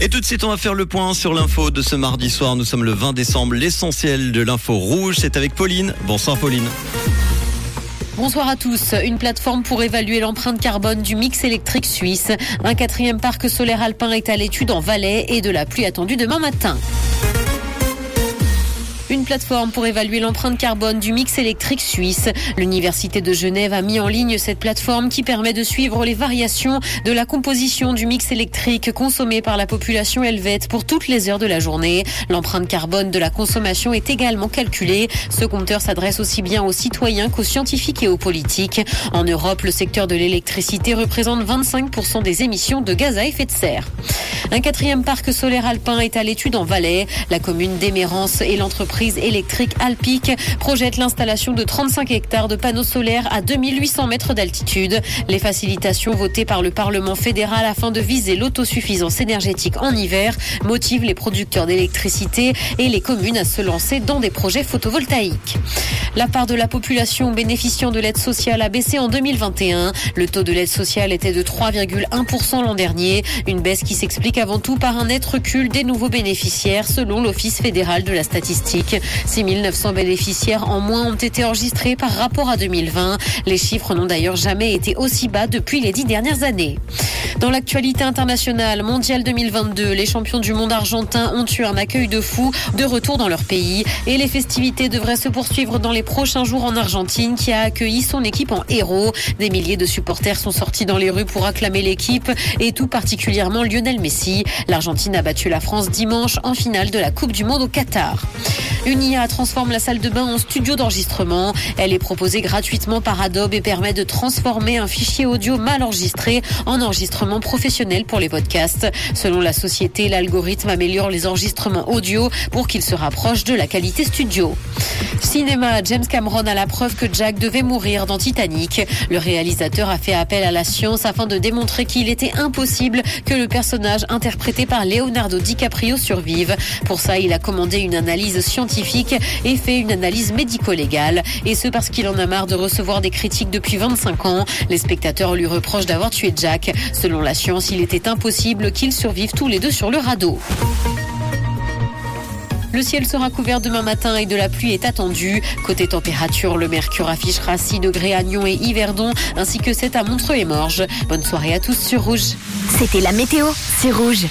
Et tout de suite, on va faire le point sur l'info de ce mardi soir. Nous sommes le 20 décembre. L'essentiel de l'info rouge, c'est avec Pauline. Bonsoir Pauline. Bonsoir à tous. Une plateforme pour évaluer l'empreinte carbone du mix électrique suisse. Un quatrième parc solaire alpin est à l'étude en Valais et de la pluie attendue demain matin. Une plateforme pour évaluer l'empreinte carbone du mix électrique suisse. L'Université de Genève a mis en ligne cette plateforme qui permet de suivre les variations de la composition du mix électrique consommé par la population helvète pour toutes les heures de la journée. L'empreinte carbone de la consommation est également calculée. Ce compteur s'adresse aussi bien aux citoyens qu'aux scientifiques et aux politiques. En Europe, le secteur de l'électricité représente 25% des émissions de gaz à effet de serre. Un quatrième parc solaire alpin est à l'étude en Valais. La commune d'Émérance et l'entreprise électrique Alpic projettent l'installation de 35 hectares de panneaux solaires à 2800 mètres d'altitude. Les facilitations votées par le Parlement fédéral afin de viser l'autosuffisance énergétique en hiver motivent les producteurs d'électricité et les communes à se lancer dans des projets photovoltaïques. La part de la population bénéficiant de l'aide sociale a baissé en 2021. Le taux de l'aide sociale était de 3,1% l'an dernier, une baisse qui s'explique avant tout par un net recul des nouveaux bénéficiaires selon l'Office fédéral de la statistique. 6900 bénéficiaires en moins ont été enregistrés par rapport à 2020. Les chiffres n'ont d'ailleurs jamais été aussi bas depuis les dix dernières années. Dans l'actualité internationale, mondiale 2022, les champions du monde argentin ont eu un accueil de fou de retour dans leur pays et les festivités devraient se poursuivre dans les prochains jours en Argentine qui a accueilli son équipe en héros. Des milliers de supporters sont sortis dans les rues pour acclamer l'équipe et tout particulièrement Lionel Messi. L'Argentine a battu la France dimanche en finale de la Coupe du Monde au Qatar. Une IA transforme la salle de bain en studio d'enregistrement. Elle est proposée gratuitement par Adobe et permet de transformer un fichier audio mal enregistré en enregistrement professionnel pour les podcasts. Selon la société, l'algorithme améliore les enregistrements audio pour qu'ils se rapprochent de la qualité studio. Cinéma, James Cameron a la preuve que Jack devait mourir dans Titanic. Le réalisateur a fait appel à la science afin de démontrer qu'il était impossible que le personnage interprété par Leonardo DiCaprio survive. Pour ça, il a commandé une analyse et fait une analyse médico-légale. Et ce parce qu'il en a marre de recevoir des critiques depuis 25 ans. Les spectateurs lui reprochent d'avoir tué Jack. Selon la science, il était impossible qu'ils survivent tous les deux sur le radeau. Le ciel sera couvert demain matin et de la pluie est attendue. Côté température, le mercure affichera 6 degrés à Nyon et Yverdon, ainsi que 7 à Montreux et Morges. Bonne soirée à tous sur Rouge. C'était la météo, c'est Rouge.